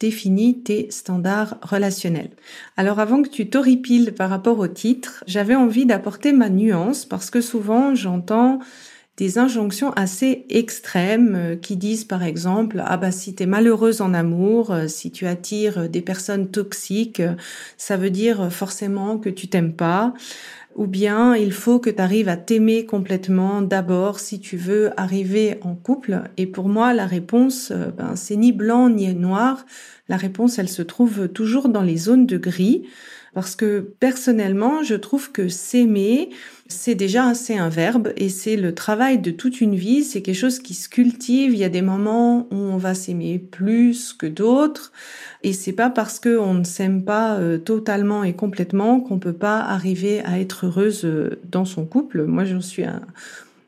définis tes standards relationnels. Alors avant que tu t'horripiles par rapport au titre, j'avais envie d'apporter ma nuance parce que souvent j'entends des injonctions assez extrêmes euh, qui disent par exemple ah bah si tu es malheureuse en amour, euh, si tu attires des personnes toxiques, euh, ça veut dire forcément que tu t'aimes pas ou bien il faut que tu arrives à t'aimer complètement d'abord si tu veux arriver en couple. Et pour moi, la réponse, euh, ben, c'est ni blanc ni noir. La réponse, elle se trouve toujours dans les zones de gris. Parce que personnellement, je trouve que s'aimer, c'est déjà assez un verbe et c'est le travail de toute une vie. C'est quelque chose qui se cultive. Il y a des moments où on va s'aimer plus que d'autres. Et c'est pas parce que on ne s'aime pas euh, totalement et complètement qu'on peut pas arriver à être heureuse euh, dans son couple. Moi, j'en suis un,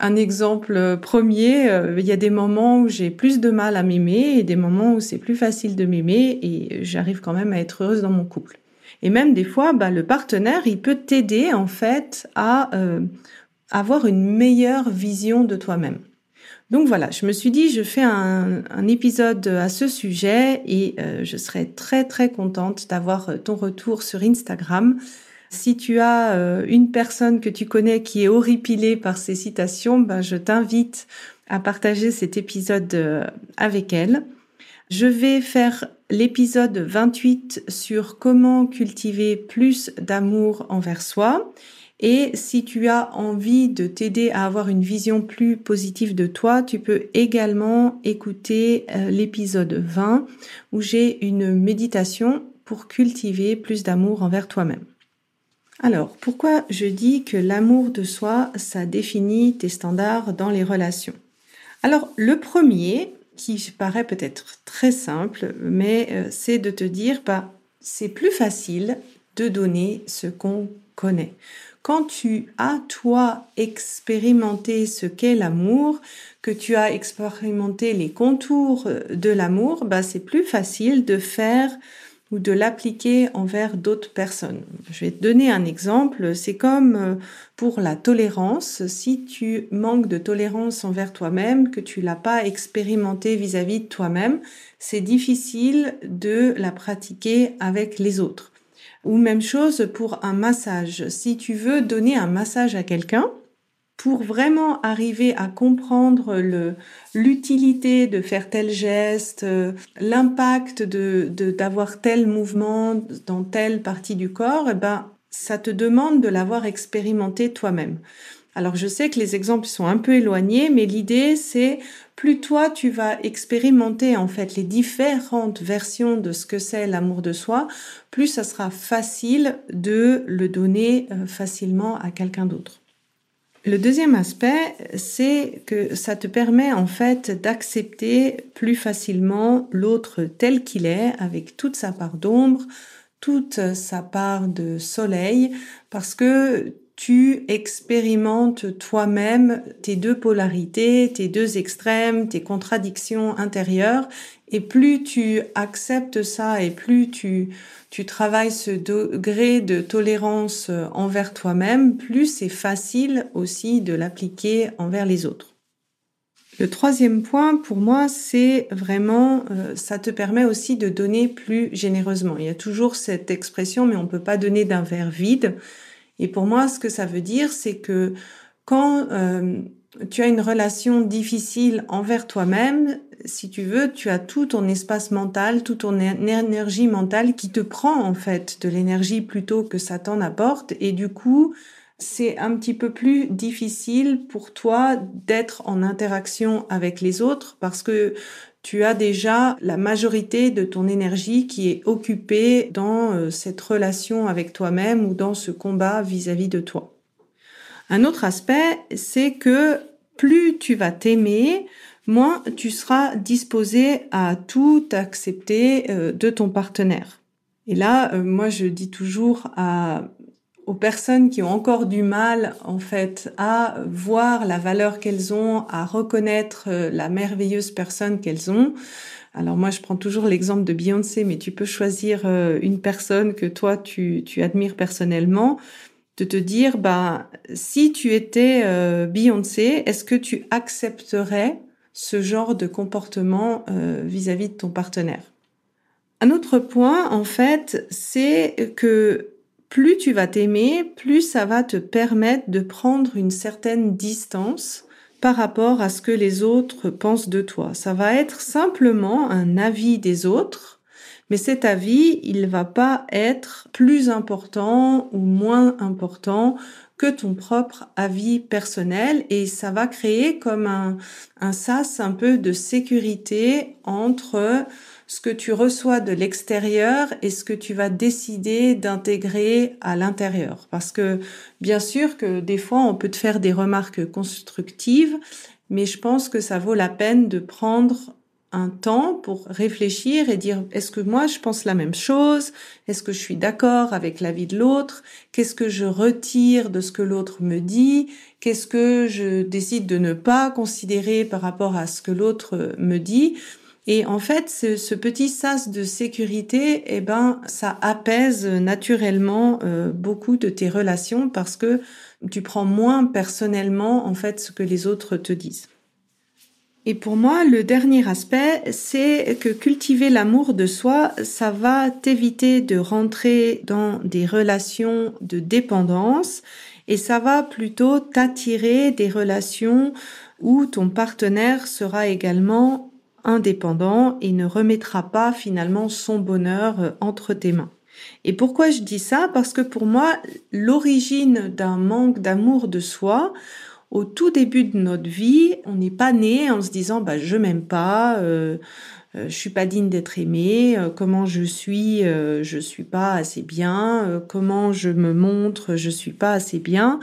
un exemple premier. Euh, il y a des moments où j'ai plus de mal à m'aimer et des moments où c'est plus facile de m'aimer et j'arrive quand même à être heureuse dans mon couple. Et même des fois, bah, le partenaire, il peut t'aider en fait à euh, avoir une meilleure vision de toi-même. Donc voilà, je me suis dit, je fais un, épisode à ce sujet et euh, je serais très très contente d'avoir ton retour sur Instagram. Si tu as euh, une personne que tu connais qui est horripilée par ces citations, ben, je t'invite à partager cet épisode avec elle. Je vais faire l'épisode 28 sur comment cultiver plus d'amour envers soi. Et si tu as envie de t'aider à avoir une vision plus positive de toi, tu peux également écouter euh, l'épisode 20 où j'ai une méditation pour cultiver plus d'amour envers toi-même. Alors, pourquoi je dis que l'amour de soi, ça définit tes standards dans les relations? Alors, le premier, qui paraît peut-être très simple, mais euh, c'est de te dire, bah, c'est plus facile de donner ce qu'on connaît. Quand tu as, toi, expérimenté ce qu'est l'amour, que tu as expérimenté les contours de l'amour, bah, c'est plus facile de faire ou de l'appliquer envers d'autres personnes. Je vais te donner un exemple. C'est comme euh, pour la tolérance. Si tu manques de tolérance envers toi-même, que tu l'as pas expérimenté vis-à-vis de toi-même, c'est difficile de la pratiquer avec les autres. Ou même chose pour un massage. Si tu veux donner un massage à quelqu'un, pour vraiment arriver à comprendre l'utilité de faire tel geste, euh, l'impact de d'avoir tel mouvement dans telle partie du corps, eh ben ça te demande de l'avoir expérimenté toi-même. Alors je sais que les exemples sont un peu éloignés, mais l'idée c'est plus toi tu vas expérimenter en fait les différentes versions de ce que c'est l'amour de soi, plus ça sera facile de le donner euh, facilement à quelqu'un d'autre. Le deuxième aspect, c'est que ça te permet en fait d'accepter plus facilement l'autre tel qu'il est, avec toute sa part d'ombre, toute sa part de soleil, parce que tu expérimentes toi-même tes deux polarités, tes deux extrêmes, tes contradictions intérieures, et plus tu acceptes ça et plus tu tu travailles ce degré de tolérance envers toi-même, plus c'est facile aussi de l'appliquer envers les autres. Le troisième point pour moi, c'est vraiment, euh, ça te permet aussi de donner plus généreusement. Il y a toujours cette expression, mais on peut pas donner d'un verre vide. Et pour moi, ce que ça veut dire, c'est que quand euh, tu as une relation difficile envers toi-même, si tu veux, tu as tout ton espace mental, toute ton énergie mentale qui te prend en fait de l'énergie plutôt que ça t'en apporte. Et du coup, c'est un petit peu plus difficile pour toi d'être en interaction avec les autres parce que tu as déjà la majorité de ton énergie qui est occupée dans euh, cette relation avec toi-même ou dans ce combat vis-à-vis de toi. Un autre aspect, c'est que plus tu vas t'aimer, moins tu seras disposé à tout accepter euh, de ton partenaire. Et là, euh, moi, je dis toujours à aux personnes qui ont encore du mal en fait à voir la valeur qu'elles ont, à reconnaître euh, la merveilleuse personne qu'elles ont. Alors moi je prends toujours l'exemple de Beyoncé, mais tu peux choisir euh, une personne que toi tu, tu admires personnellement, de te dire bah si tu étais euh, Beyoncé, est-ce que tu accepterais ce genre de comportement vis-à-vis -vis de ton partenaire? Un autre point en fait, c'est que plus tu vas t'aimer, plus ça va te permettre de prendre une certaine distance par rapport à ce que les autres pensent de toi. Ça va être simplement un avis des autres, mais cet avis, il va pas être plus important ou moins important que ton propre avis personnel et ça va créer comme un, un sas un peu de sécurité entre ce que tu reçois de l'extérieur et ce que tu vas décider d'intégrer à l'intérieur. Parce que bien sûr que des fois on peut te faire des remarques constructives, mais je pense que ça vaut la peine de prendre un temps pour réfléchir et dire est-ce que moi je pense la même chose? Est-ce que je suis d'accord avec l'avis de l'autre? Qu'est-ce que je retire de ce que l'autre me dit? Qu'est-ce que je décide de ne pas considérer par rapport à ce que l'autre me dit? Et en fait, ce, petit sas de sécurité, eh ben, ça apaise naturellement euh, beaucoup de tes relations parce que tu prends moins personnellement en fait ce que les autres te disent. Et pour moi, le dernier aspect, c'est que cultiver l'amour de soi, ça va t'éviter de rentrer dans des relations de dépendance et ça va plutôt t'attirer des relations où ton partenaire sera également indépendant et ne remettra pas finalement son bonheur euh, entre tes mains. Et pourquoi je dis ça? Parce que pour moi, l'origine d'un manque d'amour de soi, au tout début de notre vie, on n'est pas né en se disant bah je m'aime pas, euh, euh je suis pas digne d'être aimé, euh, comment je suis, je suis pas assez bien, comment je me montre, je suis pas assez bien.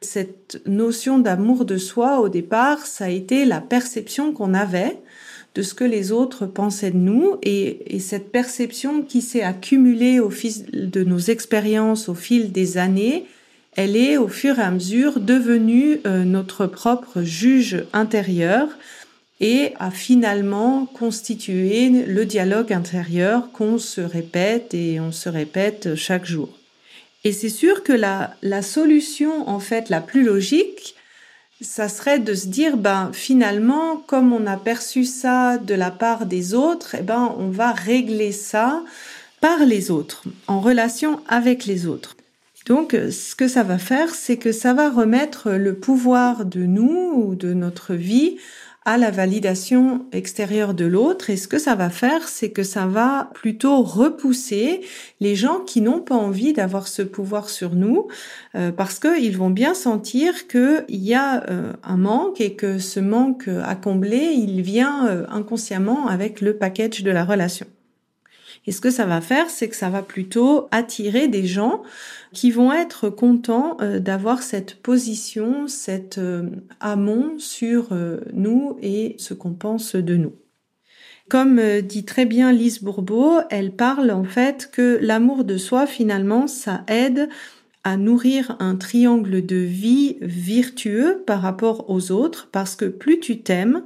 Cette notion d'amour de soi au départ, ça a été la perception qu'on avait de ce que les autres pensaient de nous et, cette perception qui s'est accumulée au fil de nos expériences, au fil des années, elle est au fur et à mesure devenue euh, notre propre juge intérieur et a finalement constitué le dialogue intérieur qu'on se répète et on se répète chaque jour. Et c'est sûr que la, la solution en fait la plus logique, ça serait de se dire, ben finalement, comme on a perçu ça de la part des autres, eh ben on va régler ça par les autres, en relation avec les autres. Donc, ce que ça va faire, c'est que ça va remettre le pouvoir de nous ou de notre vie à la validation extérieure de l'autre. Et ce que ça va faire, c'est que ça va plutôt repousser les gens qui n'ont pas envie d'avoir ce pouvoir sur nous, euh, parce qu'ils vont bien sentir qu'il y a euh, un manque et que ce manque à combler, il vient euh, inconsciemment avec le package de la relation. Et ce que ça va faire, c'est que ça va plutôt attirer des gens qui vont être contents euh, d'avoir cette position, cet euh, amont sur euh, nous et ce qu'on pense de nous. Comme dit très bien Lise Bourbeau, elle parle en fait que l'amour de soi, finalement, ça aide à nourrir un triangle de vie virtueux par rapport aux autres, parce que plus tu t'aimes,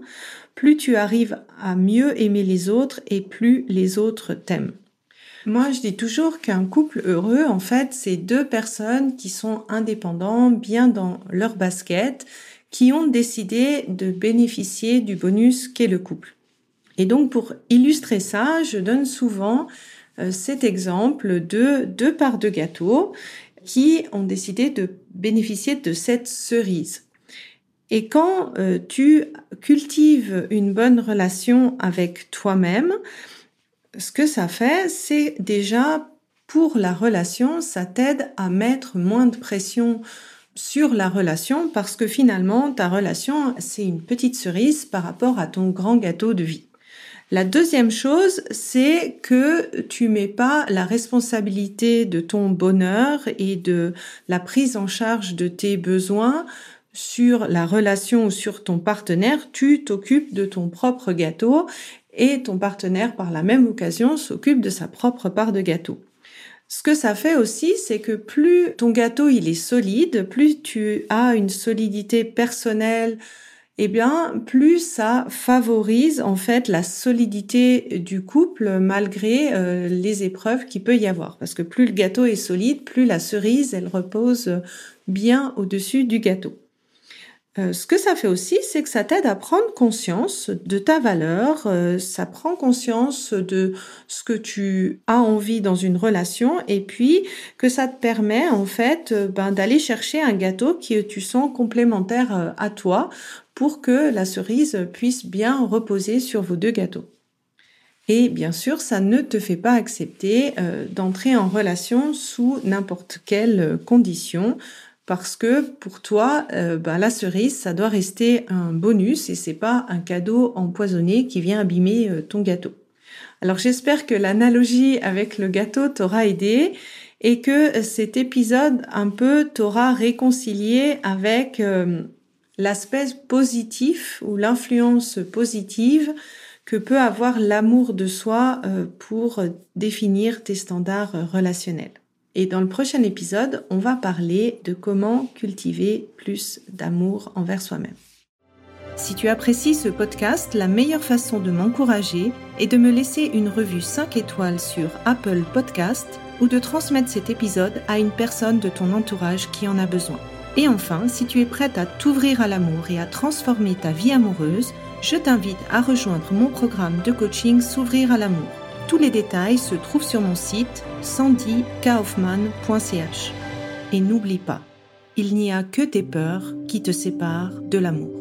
plus tu arrives à mieux aimer les autres et plus les autres t'aiment. Moi, je dis toujours qu'un couple heureux, en fait, c'est deux personnes qui sont indépendants, bien dans leur basket, qui ont décidé de bénéficier du bonus qu'est le couple. Et donc, pour illustrer ça, je donne souvent euh, cet exemple de deux parts de gâteau qui ont décidé de bénéficier de cette cerise. Et quand euh, tu cultives une bonne relation avec toi-même, ce que ça fait, c'est déjà pour la relation, ça t'aide à mettre moins de pression sur la relation parce que finalement, ta relation, c'est une petite cerise par rapport à ton grand gâteau de vie. La deuxième chose, c'est que tu mets pas la responsabilité de ton bonheur et de la prise en charge de tes besoins sur la relation ou sur ton partenaire, tu t'occupes de ton propre gâteau et ton partenaire par la même occasion s'occupe de sa propre part de gâteau. Ce que ça fait aussi, c'est que plus ton gâteau il est solide, plus tu as une solidité personnelle, eh bien, plus ça favorise en fait la solidité du couple malgré euh, les épreuves qu'il peut y avoir. Parce que plus le gâteau est solide, plus la cerise, elle repose bien au-dessus du gâteau. Euh, ce que ça fait aussi, c'est que ça t'aide à prendre conscience de ta valeur, euh, ça prend conscience de ce que tu as envie dans une relation et puis que ça te permet en fait euh, ben, d'aller chercher un gâteau qui tu sens complémentaire à toi pour que la cerise puisse bien reposer sur vos deux gâteaux. Et bien sûr, ça ne te fait pas accepter d'entrer en relation sous n'importe quelle condition parce que pour toi, euh, bah, la cerise, ça doit rester un bonus et c'est pas un cadeau empoisonné qui vient abîmer euh, ton gâteau. Alors j'espère que l'analogie avec le gâteau t'aura aidé et que cet épisode un peu t'aura réconcilié avec euh, l'aspect positif ou l'influence positive que peut avoir l'amour de soi pour définir tes standards relationnels. Et dans le prochain épisode, on va parler de comment cultiver plus d'amour envers soi-même. Si tu apprécies ce podcast, la meilleure façon de m'encourager est de me laisser une revue 5 étoiles sur Apple Podcast ou de transmettre cet épisode à une personne de ton entourage qui en a besoin. Et enfin, si tu es prête à t'ouvrir à l'amour et à transformer ta vie amoureuse, je t'invite à rejoindre mon programme de coaching S'ouvrir à l'amour. Tous les détails se trouvent sur mon site sandykaufman.ch. Et n'oublie pas, il n'y a que tes peurs qui te séparent de l'amour.